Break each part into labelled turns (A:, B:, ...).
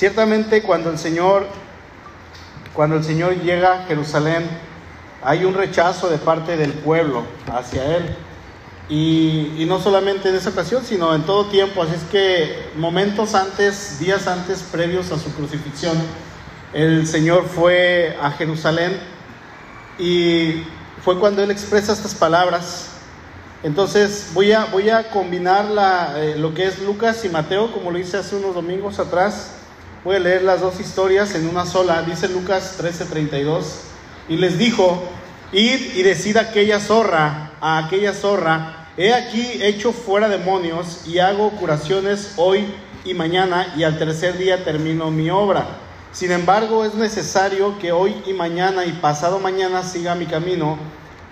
A: Ciertamente cuando el Señor cuando el Señor llega a Jerusalén, hay un rechazo de parte del pueblo hacia Él. Y, no solamente en esa ocasión, sino en todo tiempo. Así es que momentos antes, días antes, previos a su crucifixión, el Señor fue a Jerusalén y fue cuando Él expresa estas palabras. Entonces voy a, voy a combinar la, eh, lo que es Lucas y Mateo, como lo hice hace unos domingos atrás. A leer las dos historias en una sola. Dice Lucas 13:32. Y les dijo, id y decid a aquella zorra, a aquella zorra, he aquí hecho fuera demonios y hago curaciones hoy y mañana y al tercer día termino mi obra. Sin embargo, es necesario que hoy y mañana y pasado mañana siga mi camino,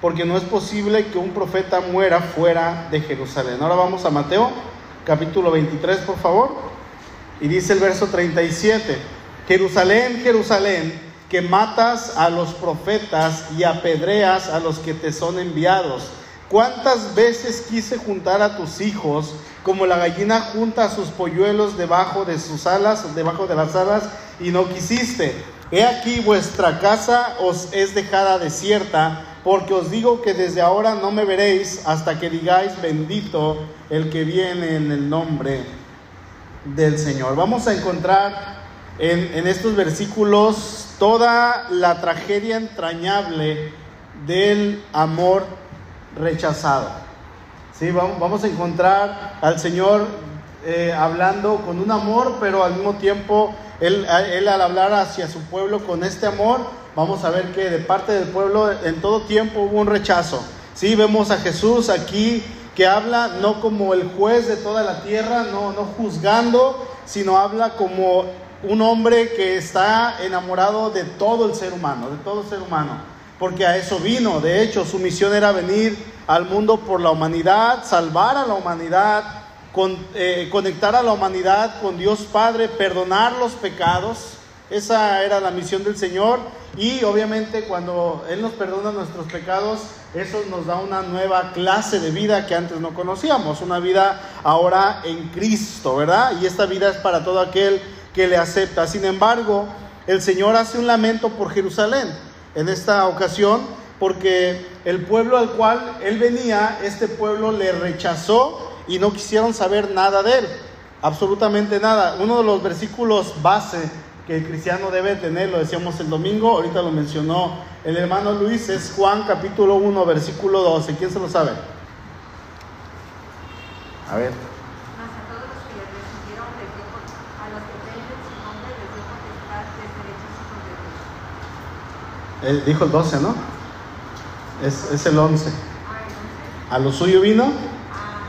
A: porque no es posible que un profeta muera fuera de Jerusalén. Ahora vamos a Mateo, capítulo 23, por favor. Y dice el verso 37, Jerusalén, Jerusalén, que matas a los profetas y apedreas a los que te son enviados. ¿Cuántas veces quise juntar a tus hijos como la gallina junta a sus polluelos debajo de sus alas, debajo de las alas, y no quisiste? He aquí vuestra casa os es dejada desierta, porque os digo que desde ahora no me veréis hasta que digáis bendito el que viene en el nombre del Señor. Vamos a encontrar en, estos versículos toda la tragedia entrañable del amor rechazado. ¿Sí? Vamos, a encontrar al Señor eh, hablando con un amor, pero al mismo tiempo él, él, al hablar hacia su pueblo con este amor, vamos a ver que de parte del pueblo en todo tiempo hubo un rechazo. Sí, vemos a Jesús aquí que habla no como el juez de toda la tierra, no, no juzgando, sino habla como un hombre que está enamorado de todo el ser humano, de todo ser humano, porque a eso vino, de hecho su misión era venir al mundo por la humanidad, salvar a la humanidad, eh, conectar a la humanidad con Dios Padre, perdonar los pecados, esa era la misión del Señor. Y obviamente cuando Él nos perdona nuestros pecados, eso nos da una nueva clase de vida que antes no conocíamos, una vida ahora en Cristo, ¿verdad? Y esta vida es para todo aquel que le acepta. Sin embargo, el Señor hace un lamento por Jerusalén en esta ocasión porque el pueblo al cual Él venía, este pueblo le rechazó y no quisieron saber nada de Él, absolutamente nada. Uno de los versículos base que el cristiano debe tener, lo decíamos el domingo, ahorita lo mencionó el hermano Luis, es Juan capítulo 1, versículo 12. ¿Quién se lo sabe? A ver. Él dijo el 12, ¿no? Es, es el 11. ¿A lo suyo vino?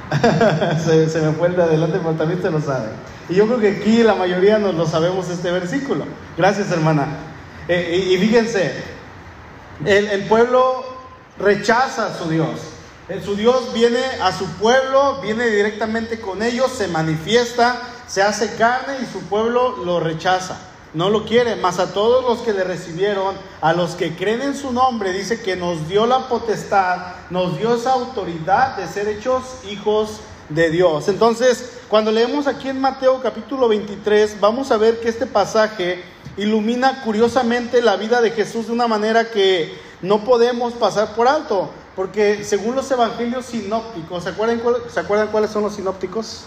A: se, se, me fue el de adelante, pero también se lo sabe. Y yo creo que aquí la mayoría nos lo sabemos este versículo. Gracias, hermana. Eh, y, fíjense, el, el, pueblo rechaza a su Dios. Eh, su Dios viene a su pueblo, viene directamente con ellos, se manifiesta, se hace carne y su pueblo lo rechaza. No lo quiere, más a todos los que le recibieron, a los que creen en su nombre, dice que nos dio la potestad, nos dio esa autoridad de ser hechos hijos de Dios. Entonces, cuando leemos aquí en Mateo capítulo 23, vamos a ver que este pasaje ilumina curiosamente la vida de Jesús de una manera que no podemos pasar por alto, porque según los evangelios sinópticos, ¿se acuerdan, ¿se acuerdan cuáles son los sinópticos?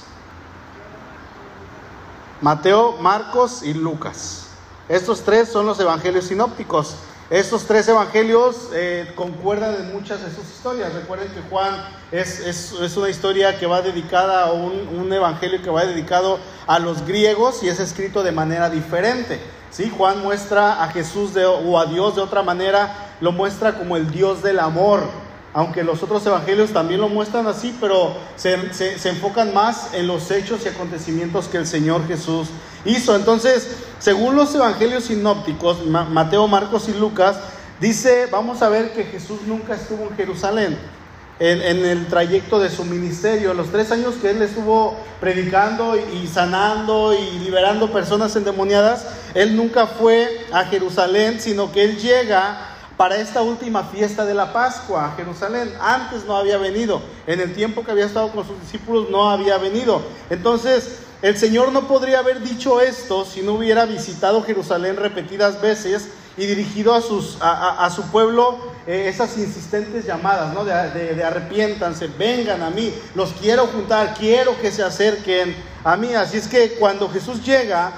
A: Mateo, Marcos y Lucas. Estos tres son los evangelios sinópticos. Estos tres evangelios eh, concuerdan en muchas de sus historias. Recuerden que Juan es, es, una historia que va dedicada a un, un, evangelio que va dedicado a los griegos y es escrito de manera diferente. ¿sí? Juan muestra a Jesús de, o a Dios de otra manera, lo muestra como el Dios del amor aunque los otros evangelios también lo muestran así, pero se, se, enfocan más en los hechos y acontecimientos que el Señor Jesús hizo. Entonces, según los evangelios sinópticos, Mateo, Marcos y Lucas, dice, vamos a ver que Jesús nunca estuvo en Jerusalén. En, el trayecto de su ministerio, los tres años que él estuvo predicando y sanando y liberando personas endemoniadas, él nunca fue a Jerusalén, sino que él llega para esta última fiesta de la Pascua a Jerusalén. Antes no había venido. En el tiempo que había estado con sus discípulos no había venido. Entonces, el Señor no podría haber dicho esto si no hubiera visitado Jerusalén repetidas veces y dirigido a, su pueblo eh, esas insistentes llamadas, ¿no? De, de, arrepiéntanse, vengan a mí, los quiero juntar, quiero que se acerquen a mí. Así es que cuando Jesús llega,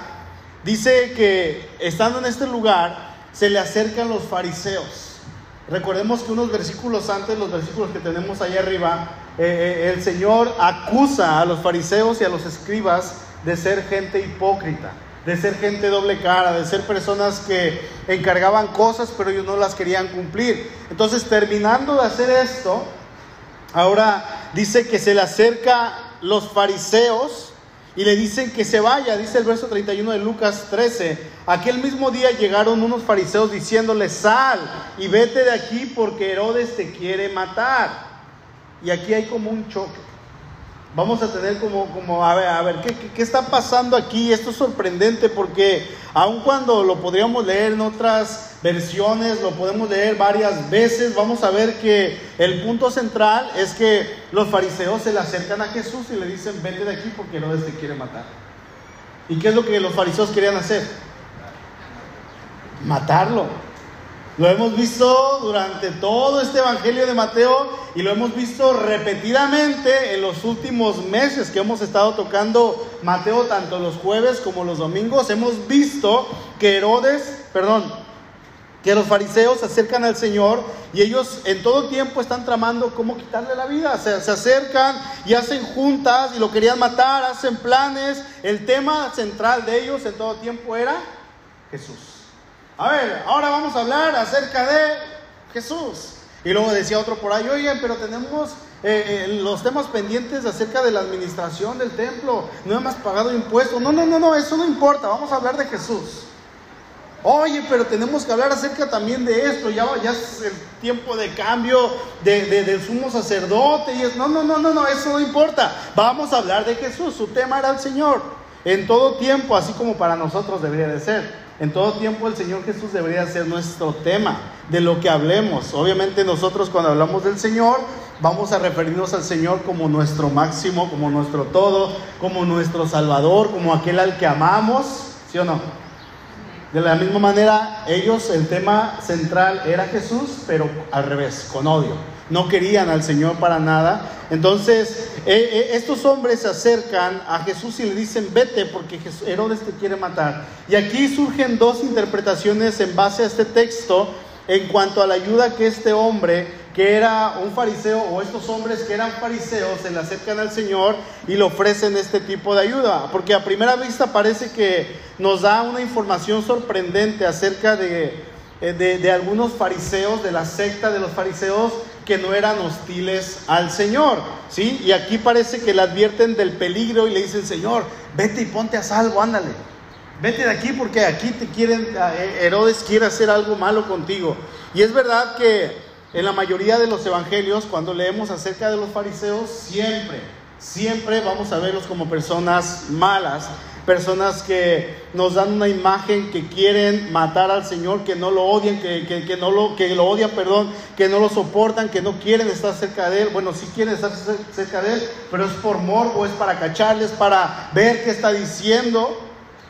A: dice que estando en este lugar, se le acercan los fariseos. Recordemos que unos versículos antes, los versículos que tenemos ahí arriba, eh, eh, el Señor acusa a los fariseos y a los escribas de ser gente hipócrita, de ser gente doble cara, de ser personas que encargaban cosas pero ellos no las querían cumplir. Entonces, terminando de hacer esto, ahora dice que se le acerca los fariseos y le dicen que se vaya, dice el verso 31 de Lucas 13. Aquel mismo día llegaron unos fariseos diciéndole, sal y vete de aquí porque Herodes te quiere matar. Y aquí hay como un choque. Vamos a tener como, como a ver, a ver, ¿qué, qué, está pasando aquí? Esto es sorprendente porque aun cuando lo podríamos leer en otras versiones, lo podemos leer varias veces, vamos a ver que el punto central es que los fariseos se le acercan a Jesús y le dicen, vete de aquí porque Herodes te quiere matar. ¿Y qué es lo que los fariseos querían hacer? Matarlo. Lo hemos visto durante todo este Evangelio de Mateo y lo hemos visto repetidamente en los últimos meses que hemos estado tocando Mateo tanto los jueves como los domingos. Hemos visto que Herodes, perdón, que los fariseos se acercan al Señor y ellos en todo tiempo están tramando cómo quitarle la vida. Se, se, acercan y hacen juntas y lo querían matar, hacen planes. El tema central de ellos en todo tiempo era Jesús. A ver, ahora vamos a hablar acerca de Jesús. Y luego decía otro por ahí, oye, pero tenemos eh, eh, los temas pendientes acerca de la administración del templo, no hemos pagado impuestos. No, no, no, no, eso no importa, vamos a hablar de Jesús. Oye, pero tenemos que hablar acerca también de esto, ya, es el tiempo de cambio de, del sumo sacerdote. Y es, no, no, no, no, no, eso no importa. Vamos a hablar de Jesús, su tema era el Señor. En todo tiempo, así como para nosotros debería de ser. En todo tiempo el Señor Jesús debería ser nuestro tema de lo que hablemos. Obviamente nosotros cuando hablamos del Señor vamos a referirnos al Señor como nuestro máximo, como nuestro todo, como nuestro Salvador, como aquel al que amamos, ¿sí o no? De la misma manera, ellos el tema central era Jesús, pero al revés, con odio no querían al Señor para nada. Entonces, eh, eh, estos hombres se acercan a Jesús y le dicen, vete porque Herodes te quiere matar. Y aquí surgen dos interpretaciones en base a este texto en cuanto a la ayuda que este hombre, que era un fariseo, o estos hombres que eran fariseos, se le acercan al Señor y le ofrecen este tipo de ayuda. Porque a primera vista parece que nos da una información sorprendente acerca de, eh, de, de algunos fariseos, de la secta de los fariseos, que no eran hostiles al Señor, ¿sí? Y aquí parece que le advierten del peligro y le dicen, Señor, vete y ponte a salvo, ándale. Vete de aquí porque aquí te quieren, eh, Herodes quiere hacer algo malo contigo. Y es verdad que en la mayoría de los evangelios, cuando leemos acerca de los fariseos, siempre, siempre vamos a verlos como personas malas personas que nos dan una imagen que quieren matar al Señor, que no lo odian, que, que, no lo, que lo odian, perdón, que no lo soportan, que no quieren estar cerca de Él. Bueno, sí quieren estar cerca de Él, pero es por morbo, es para cacharles, para ver qué está diciendo.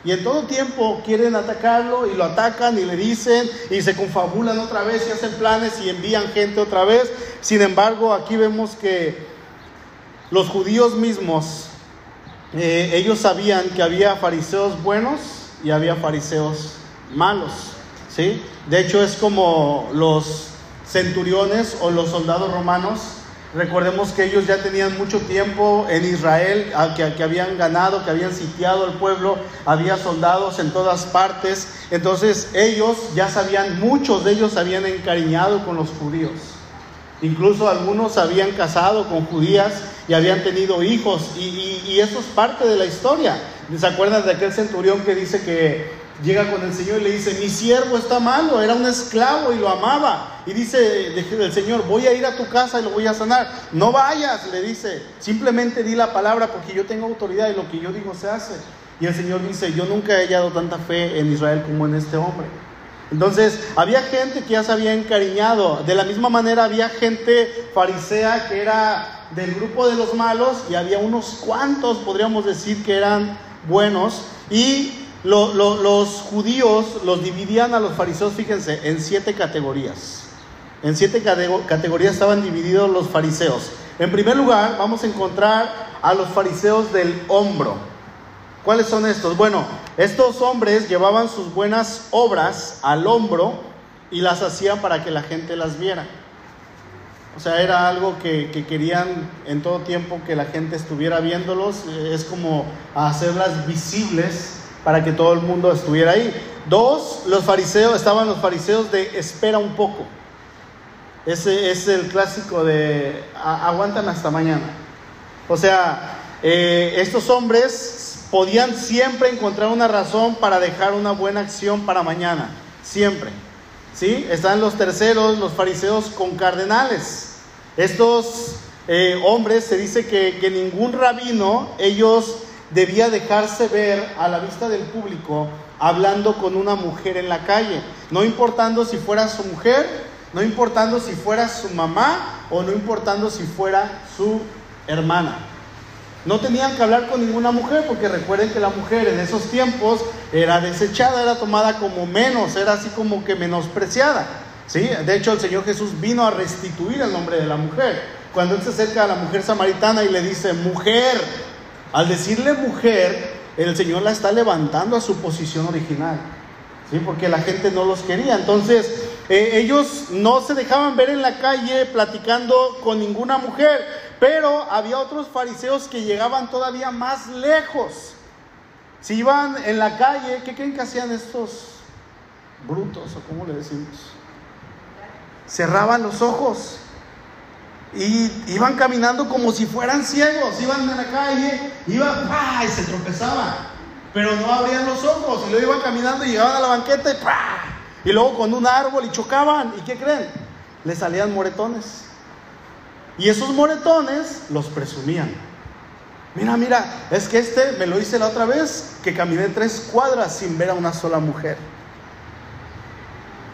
A: Y en todo tiempo quieren atacarlo y lo atacan y le dicen y se confabulan otra vez y hacen planes y envían gente otra vez. Sin embargo, aquí vemos que los judíos mismos eh, ellos sabían que había fariseos buenos y había fariseos malos. ¿sí? De hecho, es como los centuriones o los soldados romanos. Recordemos que ellos ya tenían mucho tiempo en Israel, que, que habían ganado, que habían sitiado el pueblo, había soldados en todas partes. Entonces ellos ya sabían, muchos de ellos habían encariñado con los judíos. Incluso algunos habían casado con judías y habían tenido hijos. Y, eso es parte de la historia. ¿Se acuerdan de aquel centurión que dice que llega con el Señor y le dice, mi siervo está malo, era un esclavo y lo amaba. Y dice el Señor, voy a ir a tu casa y lo voy a sanar. No vayas, le dice, simplemente di la palabra porque yo tengo autoridad y lo que yo digo se hace. Y el Señor dice, yo nunca he hallado tanta fe en Israel como en este hombre. Entonces, había gente que ya se había encariñado. De la misma manera, había gente farisea que era del grupo de los malos y había unos cuantos, podríamos decir, que eran buenos. Y los judíos los dividían a los fariseos, fíjense, en siete categorías. En siete categorías estaban divididos los fariseos. En primer lugar, vamos a encontrar a los fariseos del hombro. ¿Cuáles son estos? Bueno, estos hombres llevaban sus buenas obras al hombro y las hacían para que la gente las viera. O sea, era algo que, querían en todo tiempo que la gente estuviera viéndolos. Es como hacerlas visibles para que todo el mundo estuviera ahí. Dos, los fariseos, estaban los fariseos de espera un poco. Ese es el clásico de aguantan hasta mañana. O sea, eh, estos hombres podían siempre encontrar una razón para dejar una buena acción para mañana, siempre. ¿Sí? Están los terceros, los fariseos con cardenales. Estos eh, hombres se dice que, que ningún rabino, ellos debía dejarse ver a la vista del público hablando con una mujer en la calle, no importando si fuera su mujer, no importando si fuera su mamá o no importando si fuera su hermana. No tenían que hablar con ninguna mujer porque recuerden que la mujer en esos tiempos era desechada, era tomada como menos, era así como que menospreciada. ¿sí? De hecho, el Señor Jesús vino a restituir el nombre de la mujer. Cuando Él se acerca a la mujer samaritana y le dice, mujer, al decirle mujer, el Señor la está levantando a su posición original. ¿sí? Porque la gente no los quería. Entonces, eh, ellos no se dejaban ver en la calle platicando con ninguna mujer pero había otros fariseos que llegaban todavía más lejos. Si iban en la calle, ¿qué creen que hacían estos brutos o cómo le decimos? Cerraban los ojos y iban caminando como si fueran ciegos. Iban en la calle, iban y se tropezaban, pero no abrían los ojos y luego iban caminando y llegaban a la banqueta y y luego con un árbol y chocaban. ¿Y qué creen? Le salían moretones. Y esos moretones los presumían. Mira, mira, es que este me lo hice la otra vez que caminé tres cuadras sin ver a una sola mujer.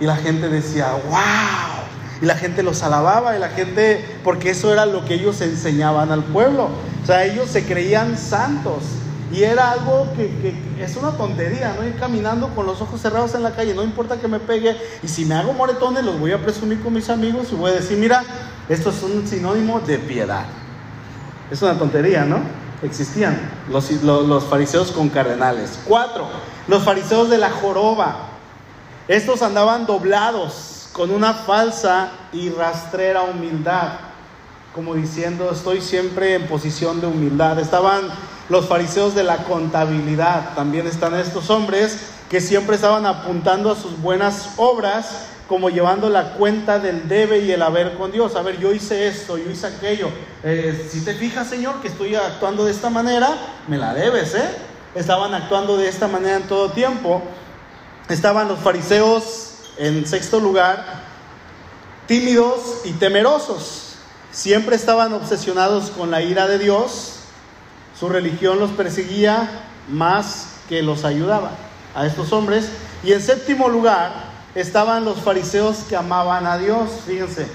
A: Y la gente decía, wow. Y la gente los alababa y la gente, porque eso era lo que ellos enseñaban al pueblo. O sea, ellos se creían santos. Y era algo que, es una tontería, ¿no? Ir caminando con los ojos cerrados en la calle, no importa que me pegue. Y si me hago moretones, los voy a presumir con mis amigos y voy a decir, mira, esto es un sinónimo de piedad. Es una tontería, ¿no? Existían los, los, fariseos con cardenales. Cuatro, los fariseos de la joroba. Estos andaban doblados con una falsa y rastrera humildad, como diciendo, estoy siempre en posición de humildad. Estaban los fariseos de la contabilidad. También están estos hombres que siempre estaban apuntando a sus buenas obras como llevando la cuenta del debe y el haber con Dios. A ver, yo hice esto, yo hice aquello. Eh, si te fijas, Señor, que estoy actuando de esta manera, me la debes, ¿eh? Estaban actuando de esta manera en todo tiempo. Estaban los fariseos en sexto lugar, tímidos y temerosos. Siempre estaban obsesionados con la ira de Dios su religión los perseguía más que los ayudaba a estos hombres. Y en séptimo lugar estaban los fariseos que amaban a Dios. Fíjense,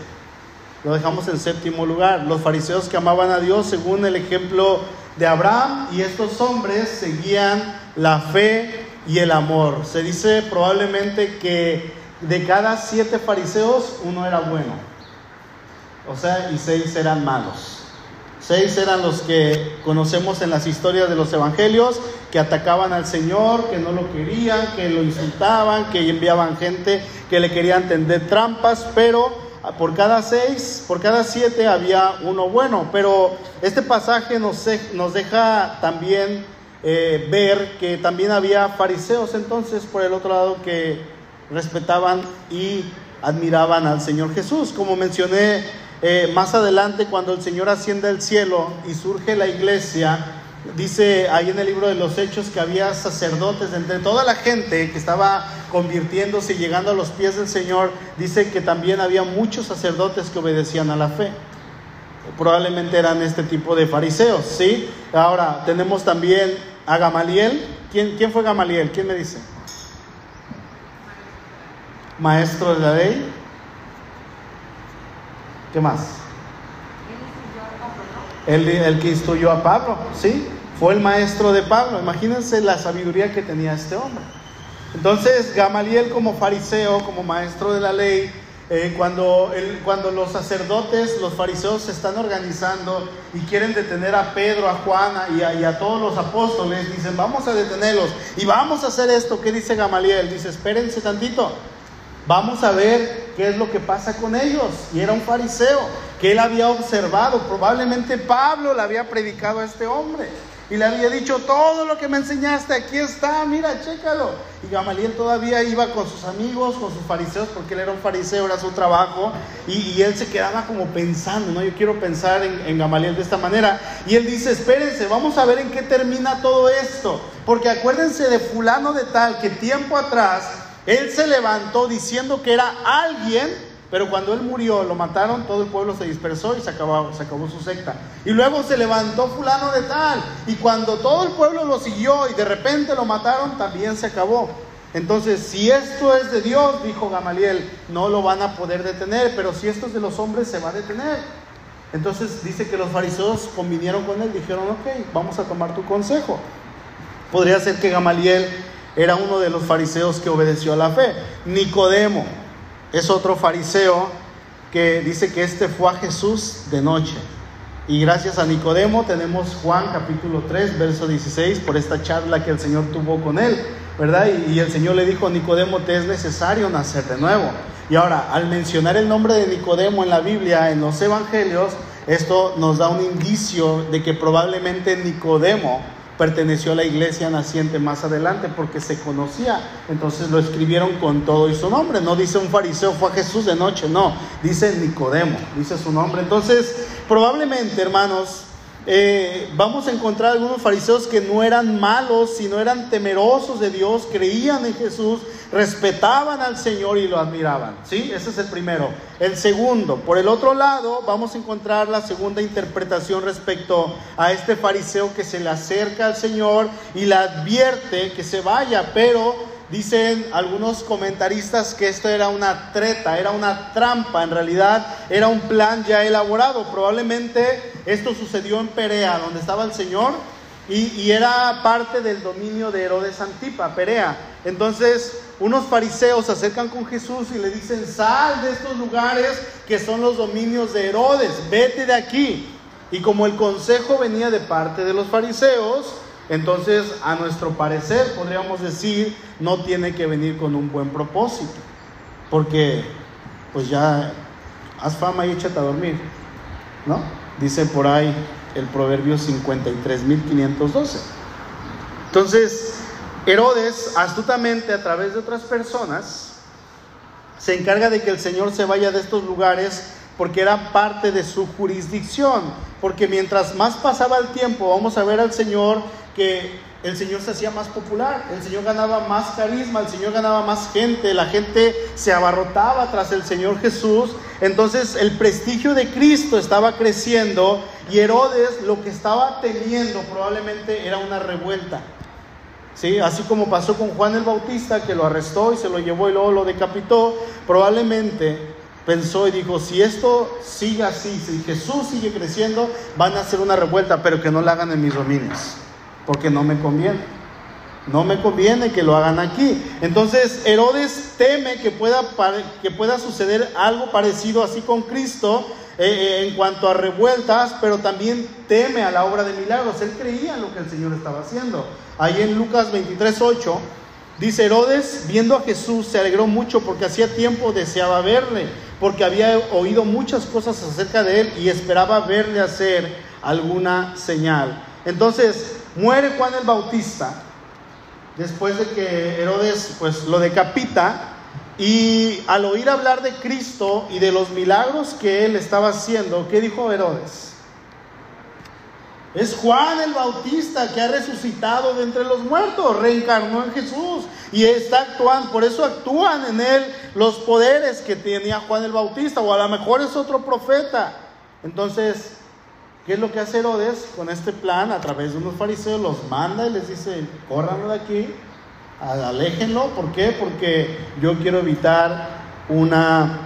A: lo dejamos en séptimo lugar. Los fariseos que amaban a Dios según el ejemplo de Abraham. Y estos hombres seguían la fe y el amor. Se dice probablemente que de cada siete fariseos uno era bueno. O sea, y seis eran malos. Seis eran los que conocemos en las historias de los evangelios, que atacaban al Señor, que no lo querían, que lo insultaban, que enviaban gente que le querían tender trampas, pero por cada seis, por cada siete había uno bueno. Pero este pasaje nos, nos deja también eh, ver que también había fariseos entonces por el otro lado que respetaban y admiraban al Señor Jesús. Como mencioné eh, más adelante, cuando el Señor asciende al cielo y surge la iglesia, dice ahí en el libro de los Hechos que había sacerdotes entre toda la gente que estaba convirtiéndose y llegando a los pies del Señor, dice que también había muchos sacerdotes que obedecían a la fe. Probablemente eran este tipo de fariseos, ¿sí? Ahora tenemos también a Gamaliel. ¿Quién, quién fue Gamaliel? ¿Quién me dice? Maestro de la ley. ¿Qué más? El, el que instruyó a Pablo, ¿sí? Fue el maestro de Pablo. Imagínense la sabiduría que tenía este hombre. Entonces, Gamaliel como fariseo, como maestro de la ley, eh, cuando, cuando los sacerdotes, los fariseos se están organizando y quieren detener a Pedro, a Juan y a, y a, todos los apóstoles, dicen, vamos a detenerlos y vamos a hacer esto. ¿Qué dice Gamaliel? Dice, espérense tantito, vamos a ver qué es lo que pasa con ellos. Y era un fariseo que él había observado, probablemente Pablo le había predicado a este hombre y le había dicho, todo lo que me enseñaste, aquí está, mira, chécalo. Y Gamaliel todavía iba con sus amigos, con sus fariseos, porque él era un fariseo, era su trabajo, y, él se quedaba como pensando, ¿no? Yo quiero pensar en, en, Gamaliel de esta manera. Y él dice, espérense, vamos a ver en qué termina todo esto, porque acuérdense de fulano de tal, que tiempo atrás, él se levantó diciendo que era alguien pero cuando él murió, lo mataron, todo el pueblo se dispersó y se acabó, se acabó su secta. Y luego se levantó fulano de tal. Y cuando todo el pueblo lo siguió y de repente lo mataron, también se acabó. Entonces, si esto es de Dios, dijo Gamaliel, no lo van a poder detener, pero si esto es de los hombres, se va a detener. Entonces dice que los fariseos convinieron con él, dijeron, ok, vamos a tomar tu consejo. Podría ser que Gamaliel era uno de los fariseos que obedeció a la fe. Nicodemo, es otro fariseo que dice que este fue a Jesús de noche. Y gracias a Nicodemo tenemos Juan capítulo 3, verso 16, por esta charla que el Señor tuvo con él, ¿verdad? Y, el Señor le dijo, Nicodemo, te es necesario nacer de nuevo. Y ahora, al mencionar el nombre de Nicodemo en la Biblia, en los Evangelios, esto nos da un indicio de que probablemente Nicodemo perteneció a la iglesia naciente más adelante porque se conocía. Entonces lo escribieron con todo y su nombre. No dice un fariseo fue a Jesús de noche, no. Dice Nicodemo, dice su nombre. Entonces, probablemente, hermanos, eh, vamos a encontrar algunos fariseos que no eran malos, sino eran temerosos de Dios, creían en Jesús, respetaban al Señor y lo admiraban. ¿Sí? Ese es el primero. El segundo, por el otro lado, vamos a encontrar la segunda interpretación respecto a este fariseo que se le acerca al Señor y le advierte que se vaya, pero Dicen algunos comentaristas que esto era una treta, era una trampa, en realidad era un plan ya elaborado. Probablemente esto sucedió en Perea, donde estaba el Señor, y, era parte del dominio de Herodes Antipa, Perea. Entonces, unos fariseos se acercan con Jesús y le dicen, sal de estos lugares que son los dominios de Herodes, vete de aquí. Y como el consejo venía de parte de los fariseos, entonces, a nuestro parecer, podríamos decir, no tiene que venir con un buen propósito, porque pues ya haz fama y échate a dormir, ¿no? Dice por ahí el proverbio 53.512. Entonces, Herodes, astutamente a través de otras personas, se encarga de que el Señor se vaya de estos lugares porque era parte de su jurisdicción, porque mientras más pasaba el tiempo, vamos a ver al Señor que el Señor se hacía más popular, el Señor ganaba más carisma, el Señor ganaba más gente, la gente se abarrotaba tras el Señor Jesús, entonces el prestigio de Cristo estaba creciendo y Herodes lo que estaba teniendo probablemente era una revuelta. ¿Sí? Así como pasó con Juan el Bautista, que lo arrestó y se lo llevó y luego lo decapitó, probablemente pensó y dijo, si esto sigue así, si Jesús sigue creciendo, van a hacer una revuelta, pero que no la hagan en mis dominios porque no me conviene. No me conviene que lo hagan aquí. Entonces Herodes teme que pueda, que pueda suceder algo parecido así con Cristo en cuanto a revueltas, pero también teme a la obra de milagros. Él creía en lo que el Señor estaba haciendo. Ahí en Lucas 23, 8, dice Herodes, viendo a Jesús, se alegró mucho porque hacía tiempo deseaba verle, porque había oído muchas cosas acerca de él y esperaba verle hacer alguna señal. Entonces, Muere Juan el Bautista después de que Herodes pues lo decapita y al oír hablar de Cristo y de los milagros que él estaba haciendo, ¿qué dijo Herodes? Es Juan el Bautista que ha resucitado de entre los muertos, reencarnó en Jesús y está actuando, por eso actúan en él los poderes que tenía Juan el Bautista, o a lo mejor es otro profeta. Entonces, ¿Qué es lo que hace Herodes con este plan? A través de unos fariseos los manda y les dice, córranlo de aquí. Aléjenlo. ¿Por qué? Porque yo quiero evitar una,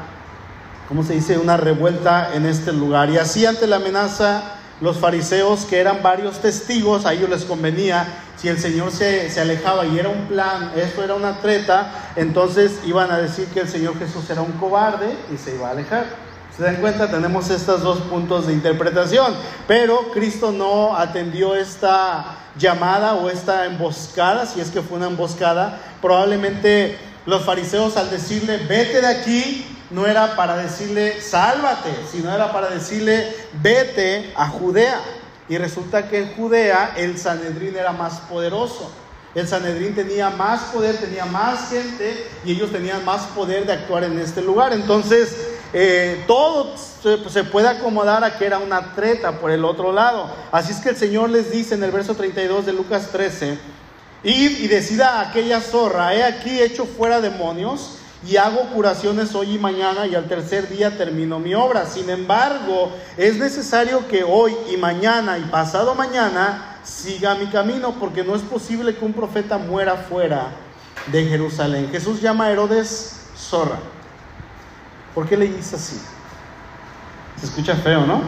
A: ¿cómo se dice? Una revuelta en este lugar. Y así ante la amenaza, los fariseos, que eran varios testigos, a ellos les convenía, si el Señor se, se alejaba y era un plan, esto era una treta, entonces iban a decir que el Señor Jesús era un cobarde y se iba a alejar. ¿Se dan cuenta? Tenemos estos dos puntos de interpretación, pero Cristo no atendió esta llamada o esta emboscada, si es que fue una emboscada. Probablemente los fariseos al decirle, vete de aquí, no era para decirle, sálvate, sino era para decirle, vete a Judea. Y resulta que en Judea el Sanedrín era más poderoso. El Sanedrín tenía más poder, tenía más gente y ellos tenían más poder de actuar en este lugar. Entonces, eh, todo se, puede acomodar a que era una treta por el otro lado. Así es que el Señor les dice en el verso 32 de Lucas 13, id y decida aquella zorra, he aquí hecho fuera demonios y hago curaciones hoy y mañana y al tercer día termino mi obra. Sin embargo, es necesario que hoy y mañana y pasado mañana siga mi camino porque no es posible que un profeta muera fuera de Jerusalén. Jesús llama a Herodes zorra. ¿Por qué le dice así? Se escucha feo, ¿no?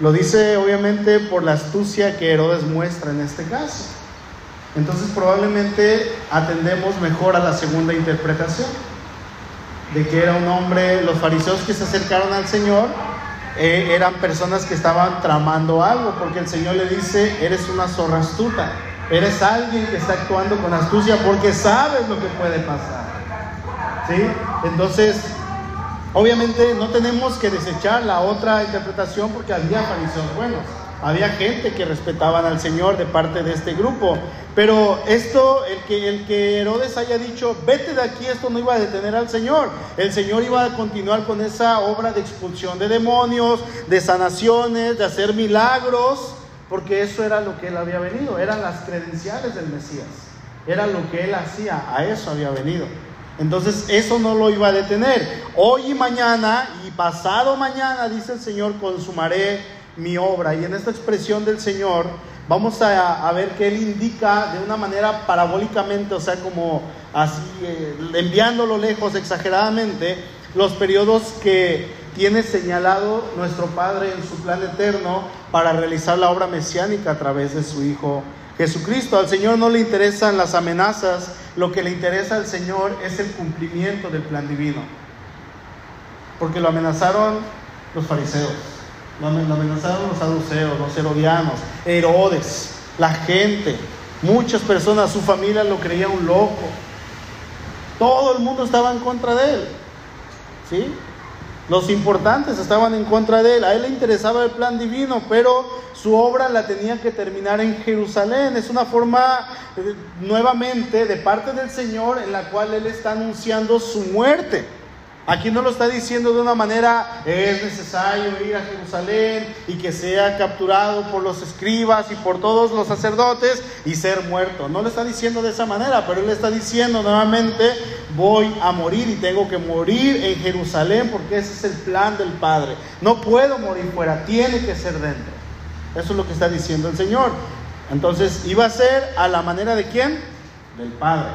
A: Lo dice obviamente por la astucia que Herodes muestra en este caso. Entonces probablemente atendemos mejor a la segunda interpretación, de que era un hombre, los fariseos que se acercaron al Señor eh, eran personas que estaban tramando algo, porque el Señor le dice, eres una zorra astuta, eres alguien que está actuando con astucia porque sabes lo que puede pasar. ¿Sí? Entonces, Obviamente no tenemos que desechar la otra interpretación porque había fariseos buenos, había gente que respetaban al Señor de parte de este grupo. Pero esto, el que, el que Herodes haya dicho, vete de aquí, esto no iba a detener al Señor. El Señor iba a continuar con esa obra de expulsión de demonios, de sanaciones, de hacer milagros, porque eso era lo que él había venido, eran las credenciales del Mesías, era lo que él hacía, a eso había venido. Entonces eso no lo iba a detener. Hoy y mañana y pasado mañana, dice el Señor, consumaré mi obra. Y en esta expresión del Señor vamos a, ver que Él indica de una manera parabólicamente, o sea, como así, eh, enviándolo lejos exageradamente, los periodos que tiene señalado nuestro Padre en su plan eterno para realizar la obra mesiánica a través de su Hijo Jesucristo. Al Señor no le interesan las amenazas, lo que le interesa al Señor es el cumplimiento del plan divino. Porque lo amenazaron los fariseos, lo amenazaron los saduceos, los herodianos, Herodes, la gente, muchas personas, su familia lo creía un loco. Todo el mundo estaba en contra de él. ¿Sí? Los importantes estaban en contra de él. A él le interesaba el plan divino, pero su obra la tenía que terminar en Jerusalén. Es una forma eh, nuevamente de parte del Señor en la cual él está anunciando su muerte. Aquí no lo está diciendo de una manera, es necesario ir a Jerusalén y que sea capturado por los escribas y por todos los sacerdotes y ser muerto. No lo está diciendo de esa manera, pero él está diciendo nuevamente, voy a morir y tengo que morir en Jerusalén porque ese es el plan del Padre. No puedo morir fuera, tiene que ser dentro. Eso es lo que está diciendo el Señor. Entonces, iba a ser a la manera de quién? Del Padre,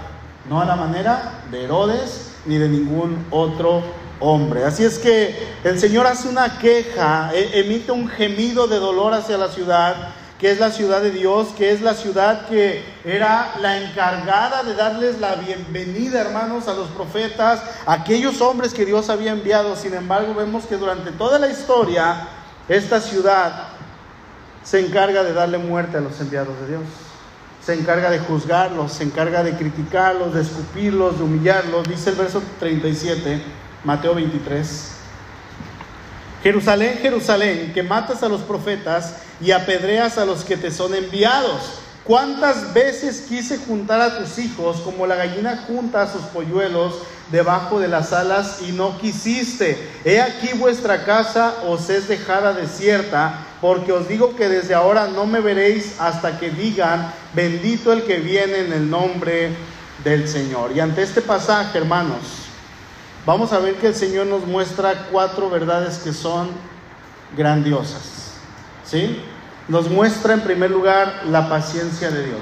A: no a la manera de Herodes ni de ningún otro hombre. Así es que el Señor hace una queja, e, emite un gemido de dolor hacia la ciudad, que es la ciudad de Dios, que es la ciudad que era la encargada de darles la bienvenida, hermanos, a los profetas, aquellos hombres que Dios había enviado. Sin embargo, vemos que durante toda la historia, esta ciudad se encarga de darle muerte a los enviados de Dios se encarga de juzgarlos, se encarga de criticarlos, de escupirlos, de humillarlos. Dice el verso 37, Mateo 23. Jerusalén, Jerusalén, que matas a los profetas y apedreas a los que te son enviados. ¿Cuántas veces quise juntar a tus hijos como la gallina junta a sus polluelos debajo de las alas y no quisiste? He aquí vuestra casa os es dejada desierta porque os digo que desde ahora no me veréis hasta que digan, bendito el que viene en el nombre del Señor. Y ante este pasaje, hermanos, vamos a ver que el Señor nos muestra cuatro verdades que son grandiosas. ¿Sí? Nos muestra en primer lugar la paciencia de Dios.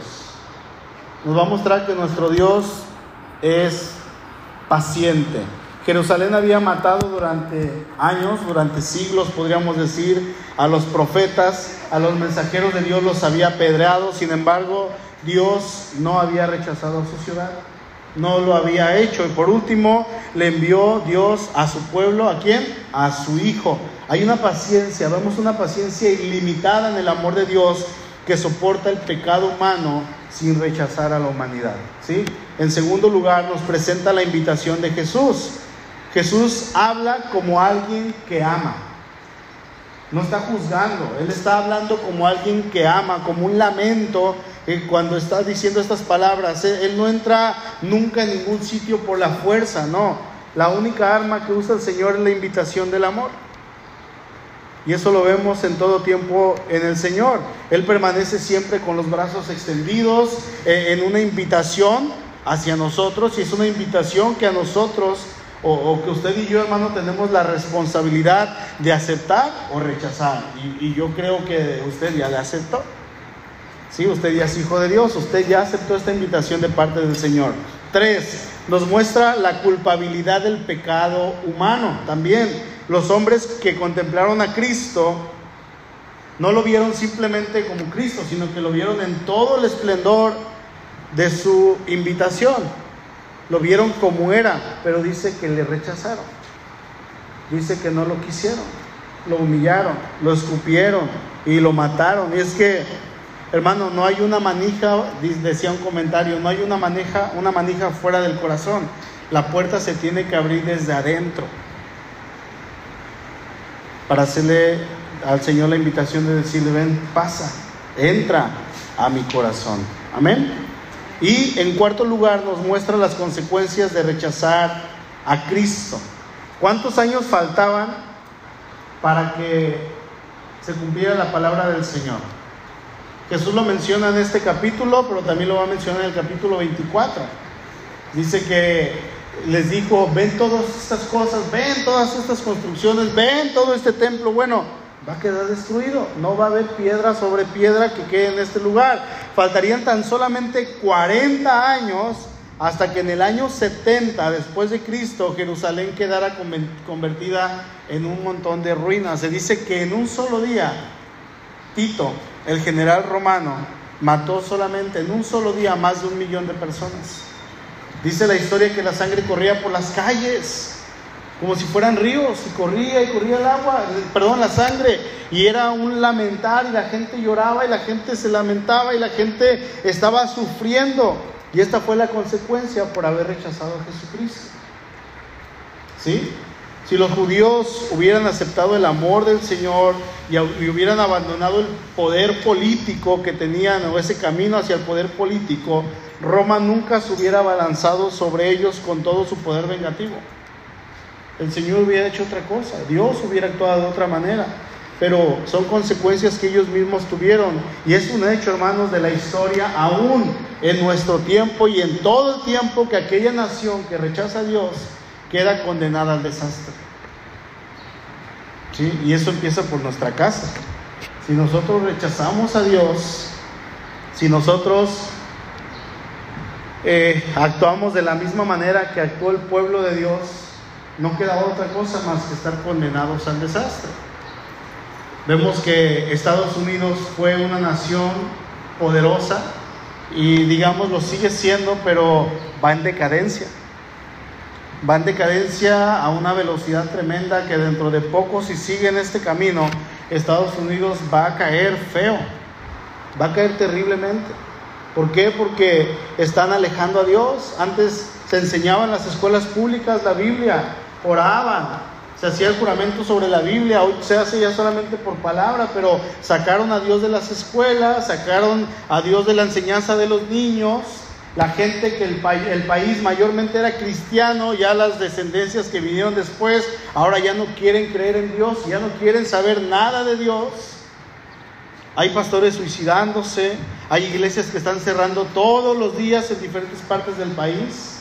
A: nos va a mostrar que nuestro Dios es paciente. Jerusalén había matado durante años, durante siglos, podríamos decir, a los profetas, a los mensajeros de Dios los había apedreado, sin embargo, Dios no había rechazado a su ciudad, no lo había hecho. Y por último, le envió Dios a su pueblo, ¿a quién? A su Hijo. Hay una paciencia, vemos una paciencia ilimitada en el amor de Dios que soporta el pecado humano sin rechazar a la humanidad. ¿sí? En segundo lugar, nos presenta la invitación de Jesús. Jesús habla como alguien que ama. No está juzgando, Él está hablando como alguien que ama, como un lamento eh, cuando está diciendo estas palabras. Él no entra nunca en ningún sitio por la fuerza, no. La única arma que usa el Señor es la invitación del amor. Y eso lo vemos en todo tiempo en el Señor. Él permanece siempre con los brazos extendidos eh, en una invitación hacia nosotros y es una invitación que a nosotros o, que usted y yo, hermano, tenemos la responsabilidad de aceptar o rechazar. Y, yo creo que usted ya le aceptó. Sí, usted ya es hijo de Dios, usted ya aceptó esta invitación de parte del Señor. Tres, nos muestra la culpabilidad del pecado humano. También los hombres que contemplaron a Cristo no lo vieron simplemente como Cristo, sino que lo vieron en todo el esplendor de su invitación. Lo vieron como era, pero dice que le rechazaron. Dice que no lo quisieron. Lo humillaron, lo escupieron y lo mataron. Y es que, hermano, no hay una manija, decía un comentario, no hay una manija, una manija fuera del corazón. La puerta se tiene que abrir desde adentro. Para hacerle al Señor la invitación de decirle, ven, pasa, entra a mi corazón. Amén. Y en cuarto lugar nos muestra las consecuencias de rechazar a Cristo. ¿Cuántos años faltaban para que se cumpliera la palabra del Señor? Jesús lo menciona en este capítulo, pero también lo va a mencionar en el capítulo 24. Dice que les dijo, ven todas estas cosas, ven todas estas construcciones, ven todo este templo. Bueno, va a quedar destruido. No va a haber piedra sobre piedra que quede en este lugar. Faltarían tan solamente 40 años hasta que en el año 70 después de Cristo Jerusalén quedara convertida en un montón de ruinas. Se dice que en un solo día Tito, el general romano, mató solamente en un solo día más de un millón de personas. Dice la historia que la sangre corría por las calles como si fueran ríos, y corría y corría el agua, perdón, la sangre, y era un lamentar, y la gente lloraba, y la gente se lamentaba, y la gente estaba sufriendo, y esta fue la consecuencia por haber rechazado a Jesucristo. ¿Sí? Si los judíos hubieran aceptado el amor del Señor y, hubieran abandonado el poder político que tenían, o ese camino hacia el poder político, Roma nunca se hubiera abalanzado sobre ellos con todo su poder vengativo el Señor hubiera hecho otra cosa, Dios hubiera actuado de otra manera, pero son consecuencias que ellos mismos tuvieron y es un hecho, hermanos, de la historia aún en nuestro tiempo y en todo el tiempo que aquella nación que rechaza a Dios queda condenada al desastre. ¿Sí? Y eso empieza por nuestra casa. Si nosotros rechazamos a Dios, si nosotros eh, actuamos de la misma manera que actuó el pueblo de Dios, no queda otra cosa más que estar condenados al desastre. Vemos que Estados Unidos fue una nación poderosa y digamos lo sigue siendo, pero va en decadencia. Va en decadencia a una velocidad tremenda que dentro de poco, si sigue en este camino, Estados Unidos va a caer feo, va a caer terriblemente. ¿Por qué? Porque están alejando a Dios. Antes se enseñaba en las escuelas públicas la Biblia, oraban, se hacía el juramento sobre la Biblia, hoy se hace ya solamente por palabra, pero sacaron a Dios de las escuelas, sacaron a Dios de la enseñanza de los niños, la gente que el, el país mayormente era cristiano, ya las descendencias que vinieron después, ahora ya no quieren creer en Dios, ya no quieren saber nada de Dios. Hay pastores suicidándose, hay iglesias que están cerrando todos los días en diferentes partes del país.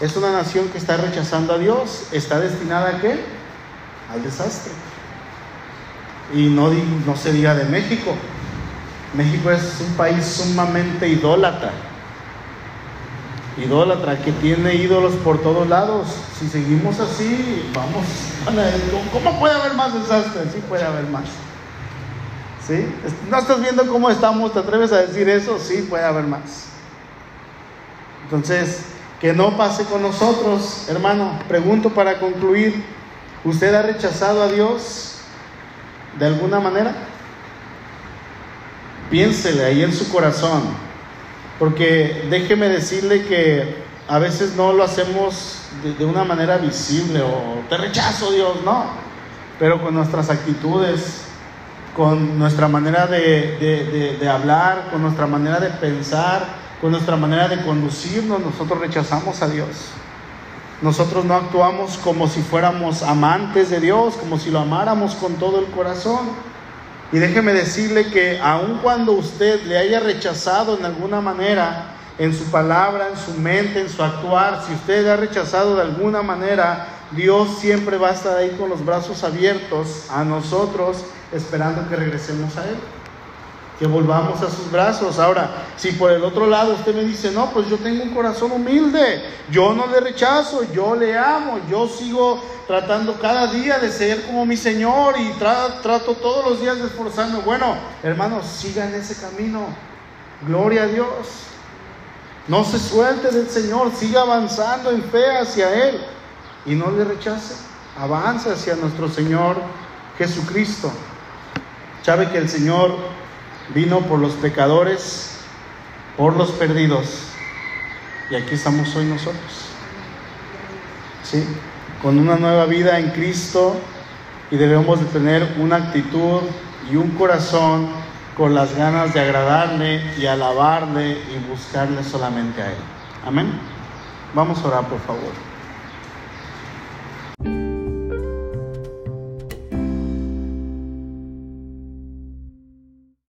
A: Es una nación que está rechazando a Dios, está destinada a qué? Al desastre. Y no, se diga de México. México es un país sumamente idólatra. Idólatra que tiene ídolos por todos lados. Si seguimos así, vamos. ¿Cómo puede haber más desastres? Sí puede haber más. ¿Sí? ¿No estás viendo cómo estamos? ¿Te atreves a decir eso? Sí, puede haber más. Entonces, que no pase con nosotros, hermano. Pregunto para concluir, ¿usted ha rechazado a Dios de alguna manera? Piénsele ahí en su corazón, porque déjeme decirle que a veces no lo hacemos de, una manera visible o te rechazo Dios, no, pero con nuestras actitudes, con nuestra manera de, de hablar, con nuestra manera de pensar, con nuestra manera de conducirnos, nosotros rechazamos a Dios. Nosotros no actuamos como si fuéramos amantes de Dios, como si lo amáramos con todo el corazón. Y déjeme decirle que aun cuando usted le haya rechazado en alguna manera, en su palabra, en su mente, en su actuar, si usted ha rechazado de alguna manera, Dios siempre va a estar ahí con los brazos abiertos a nosotros, esperando que regresemos a Él que volvamos a sus brazos. Ahora, si por el otro lado usted me dice, no, pues yo tengo un corazón humilde, yo no le rechazo, yo le amo, yo sigo tratando cada día de ser como mi Señor y trato todos los días de esforzarme. Bueno, hermanos, siga en ese camino. Gloria a Dios. No se suelte del Señor, siga avanzando en fe hacia Él y no le rechace. Avance hacia nuestro Señor Jesucristo. Sabe que el Señor vino por los pecadores, por los perdidos. Y aquí estamos hoy nosotros. ¿Sí? Con una nueva vida en Cristo y debemos de tener una actitud y un corazón con las ganas de agradarle y alabarle y buscarle solamente a Él. Amén. Vamos a orar, por favor.